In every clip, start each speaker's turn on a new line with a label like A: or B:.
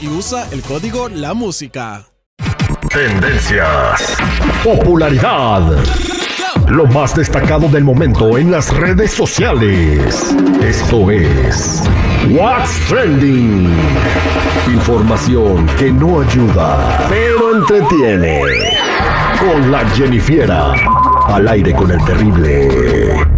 A: Y usa el código La Música.
B: Tendencias. Popularidad. Lo más destacado del momento en las redes sociales. Esto es What's Trending. Información que no ayuda, pero entretiene. Con la Jennifiera. Al aire con el terrible.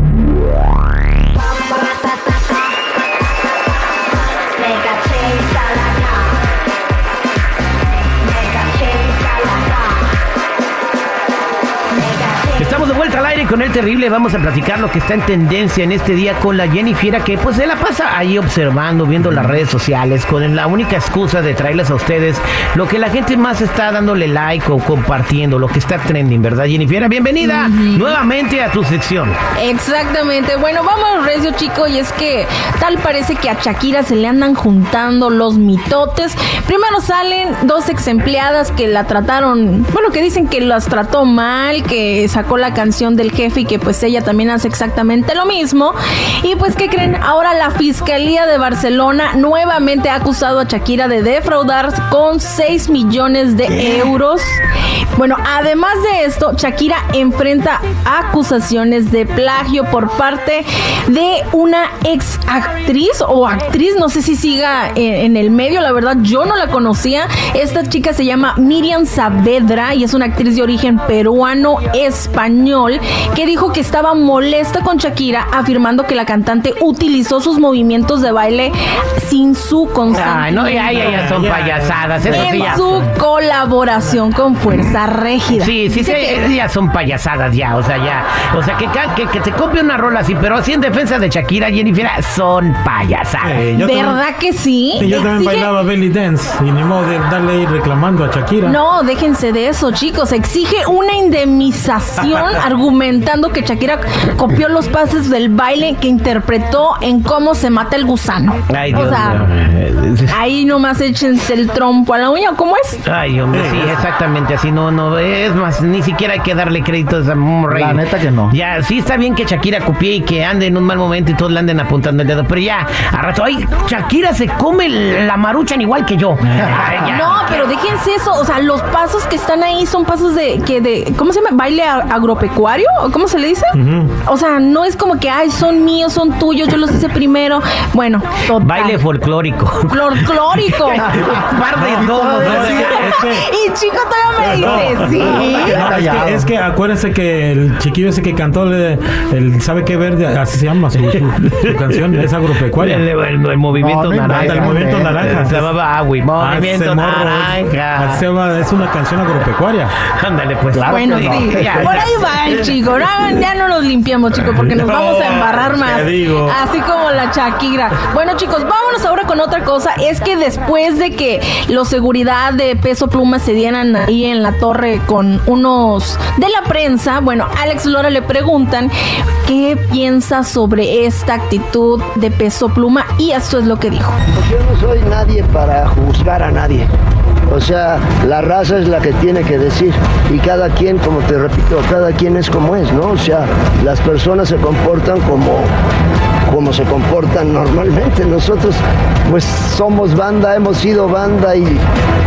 C: Vuelta al aire con el terrible. Vamos a platicar lo que está en tendencia en este día con la Jenny Fiera, que pues se la pasa ahí observando, viendo las redes sociales, con la única excusa de traerles a ustedes lo que la gente más está dándole like o compartiendo, lo que está trending, ¿verdad, Jenny Fiera? Bienvenida nuevamente a tu sección.
D: Exactamente. Bueno, vamos recio, chico. Y es que tal parece que a Shakira se le andan juntando los mitotes. Primero salen dos ex empleadas que la trataron, bueno, que dicen que las trató mal, que sacó la canción del jefe y que pues ella también hace exactamente lo mismo. Y pues, ¿qué creen? Ahora la Fiscalía de Barcelona nuevamente ha acusado a Shakira de defraudar con 6 millones de euros. Bueno, además de esto, Shakira enfrenta acusaciones de plagio por parte de una ex actriz o actriz, no sé si siga en, en el medio, la verdad yo no la conocía. Esta chica se llama Miriam Saavedra y es una actriz de origen peruano español que dijo que estaba molesta con Shakira afirmando que la cantante utilizó sus movimientos de baile sin su consentimiento.
C: Ay, no, ya, ya, ya son payasadas. Eso sí,
D: en
C: ya.
D: su colaboración con Fuerza Régida.
C: Sí, sí, sí,
D: que-
C: ya son payasadas ya, o sea, ya. O sea, que, que, que te copie una rola así, pero así en defensa de Shakira, Jennifer, son payasadas.
E: Eh,
D: ¿Verdad que sí?
E: también, yo también
D: Exige-
E: bailaba belly dance y ni modo de darle ahí reclamando a Shakira.
D: No, déjense de eso, chicos. Exige una indemnización argumentando que Shakira copió los pases del baile que interpretó en cómo se mata el gusano.
C: Ay,
D: o
C: Dios
D: sea,
C: mío.
D: ahí nomás échense el trompo a la uña, ¿cómo es?
C: Ay, hombre, sí, exactamente así. No, no, es más, ni siquiera hay que darle crédito a esa morra.
F: La neta que no.
C: Ya, sí está bien que Shakira copie y que ande en un mal momento y todos le anden apuntando el dedo, pero ya, a rato, ay, Shakira se come la maruchan igual que yo. Ay.
D: No, pero déjense eso, o sea, los pasos que están ahí son pasos de que de ¿cómo se llama? baile a- agropecuario, ¿o ¿cómo se le dice? O sea, no es como que ay, son míos, son tuyos, yo los hice primero. Bueno, total.
C: Baile folclórico.
D: folclórico.
C: Par de
E: que-
D: y todavía me dice, sí.
E: No, es, que, es que acuérdense que el chiquillo ese que cantó el, el ¿sabe qué verde? Así se llama su, su- su canción, es agropecuaria.
C: El, el- el movimiento
F: No, no
C: naranja.
E: El movimiento naranja.
C: Se llamaba Agui. Movimiento naranja.
E: se llama- es una canción agropecuaria.
C: Ándale, pues.
F: Claro
D: Bueno, sí,
C: Ya,
D: por ahí va el chico. No, ya no nos limpiamos, chicos, porque nos
E: No,
D: vamos a embarrar más.
E: te digo.
D: Así como la Shakira. Bueno, chicos, vámonos ahora con otra cosa. Es que después de que los seguridad de peso pluma se dieran ahí en la torre con unos de la prensa, bueno, Alex Lora le preguntan qué piensa sobre esta actitud de peso pluma y esto es lo que dijo.
G: Yo no soy nadie para juzgar a nadie. O sea, la raza es la que tiene que decir. Y cada quien, como te repito, cada quien es como es, ¿no? O sea, las personas se comportan como, como se comportan normalmente. Nosotros, pues, somos banda, hemos sido banda y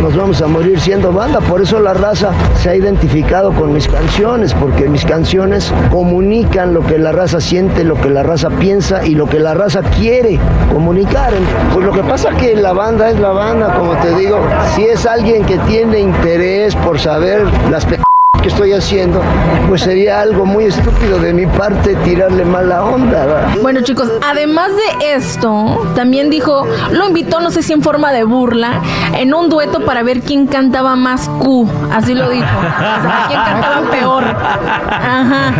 G: nos vamos a morir siendo banda. Por eso la raza se ha identificado con mis canciones, porque mis canciones comunican lo que la raza siente, lo que la raza piensa y lo que la raza quiere comunicar. Pues lo que pasa que la banda es la banda, como te digo, si es alguien que tiene interés por saber las pe que estoy haciendo, pues sería algo muy estúpido de mi parte tirarle mala onda. ¿verdad?
D: Bueno chicos, además de esto, también dijo, lo invitó, no sé si en forma de burla, en un dueto para ver quién cantaba más Q. Así lo dijo. O sea, quién cantaba peor. Ajá.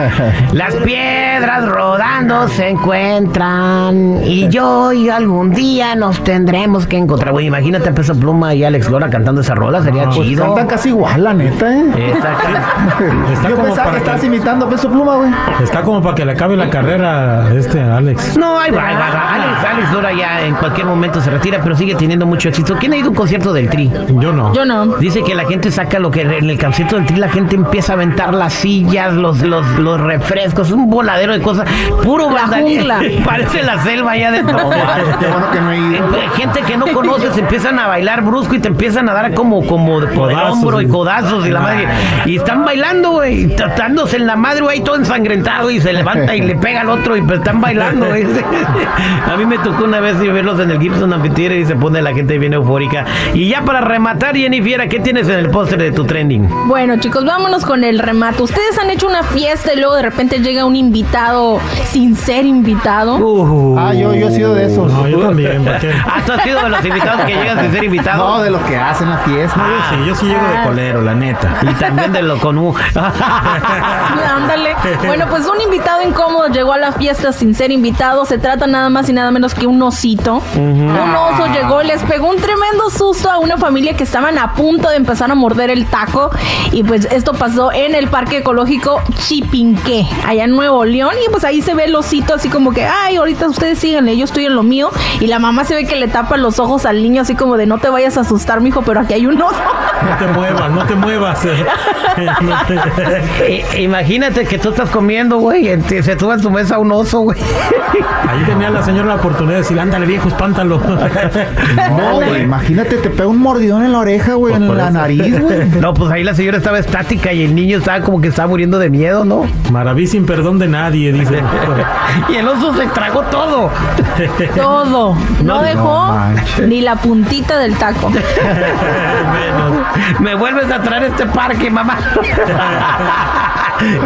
C: Las piedras rodando se encuentran y yo y algún día nos tendremos que encontrar. Güey, imagínate a Peso Pluma y Alex Lora cantando esa rola, sería
F: Pues
C: chido.
F: cantan casi igual, la neta, ¿eh?
C: Exacto.
E: Está
F: Yo
E: como
F: pensaba
E: para
F: que
E: que-
F: estás imitando a Peso Pluma, güey.
E: Está como para que le acabe la carrera a este Alex.
C: No, ahí va, ahí va, ahí va. Alex, Alex Lora ya en cualquier momento se retira, pero sigue teniendo mucho éxito. ¿Quién ha ido a un concierto del Tri?
E: Yo no.
D: Yo no.
C: Dice que la gente saca lo que en el concierto del Tri la gente empieza a aventar las sillas, los, los, los refrescos, un voladero de cosas. Puro
D: La jungla.
C: Parece la selva allá dentro.
F: Qué bueno que no he ido.
C: Eh, Gente que no conoces empiezan a bailar brusco y te empiezan a dar como, como de por el
E: Codazos,
C: hombro y codazos y la madre. Y están bailando, güey, tratándose en la madre, güey, todo ensangrentado y se levanta y le pega al otro y pues están bailando, güey. A mí me tocó una vez ir verlos en el Gibson Amphitheater y se pone la gente bien eufórica. Y ya para rematar, Jennifer, ¿qué tienes en el póster de tu trending?
D: Bueno chicos, vámonos con el remate. ¿Ustedes han hecho una fiesta y luego de repente llega un invitado sin ser invitado?
C: Uh.
F: Ah, yo, yo he sido de esos.
E: No, yo también.
C: Ah, ¿tú has sido de los invitados que llegan sin ser invitados?
F: No, de los que hacen la fiesta.
E: No, yo sí, yo sí llego de colero, la neta.
C: Y también de lo con
D: Ándale. Bueno, pues un invitado incómodo llegó a la fiesta sin ser invitado. Se trata nada más y nada menos que un osito. Un oso llegó, les pegó un tremendo susto a una familia que estaban a punto de empezar a morder el taco. Y pues esto pasó en el Parque Ecológico Chipinqué, allá en Nuevo León. Y pues ahí se ve el osito así como que, ay, ahorita ustedes síganle, yo estoy en lo mío. Y la mamá se ve que le tapa los ojos al niño así como de no te vayas a asustar, mijo, pero aquí hay un oso.
E: No te muevas, no te muevas.
C: Imagínate que tú estás comiendo, güey, se sube en tu mesa un oso, güey.
E: La señora la oportunidad de decir, ándale viejo, espántalo.
F: No, güey. Imagínate, te pega un mordidón en la oreja, güey, en la nariz, güey.
C: No, pues ahí la señora estaba estática y el niño estaba como que estaba muriendo de miedo, ¿no?
E: Maraví sin perdón de nadie, dice.
C: Y el oso se tragó todo.
D: Todo. No, dejó ni la puntita del taco.
C: Me vuelves a traer este parque, mamá.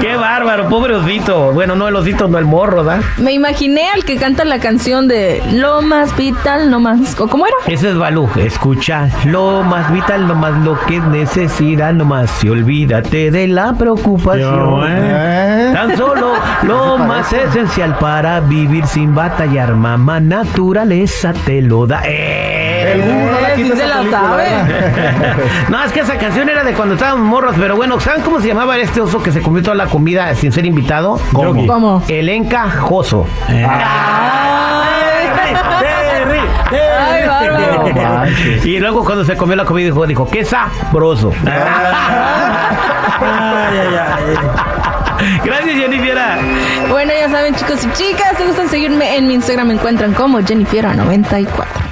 C: Qué bárbaro, pobre osito. Bueno, no el osito, no el morro, ¿verdad?
D: Me imaginé al que canta la canción de Lo más vital, no más. ¿o ¿Cómo era?
C: Ese es Balú. Escucha lo más vital, lo más lo que es necesidad, no más. Y olvídate de la preocupación.
E: Yo, ¿eh?
F: ¿Eh?
C: Tan solo lo más esencial para vivir sin batallar, mamá naturaleza te lo da. ¡Eh!
F: El no la
D: Eh, sí
F: quita
D: se
F: esa
D: la
F: película,
D: sabe.
F: ¿verdad?
C: No, es que esa canción era de cuando estábamos morros, pero bueno, ¿saben cómo se llamaba este oso que se comió toda la comida sin ser invitado?
E: Yogi.
D: ¿Cómo?
C: El encajoso.
F: No manches.
C: Y luego cuando se comió la comida dijo, dijo, qué sabroso.
E: Ay, ay, ay.
C: Gracias, Jennifer.
D: Bueno, ya saben, chicos y chicas, si gustan seguirme en mi Instagram, me encuentran como Jennifiera94.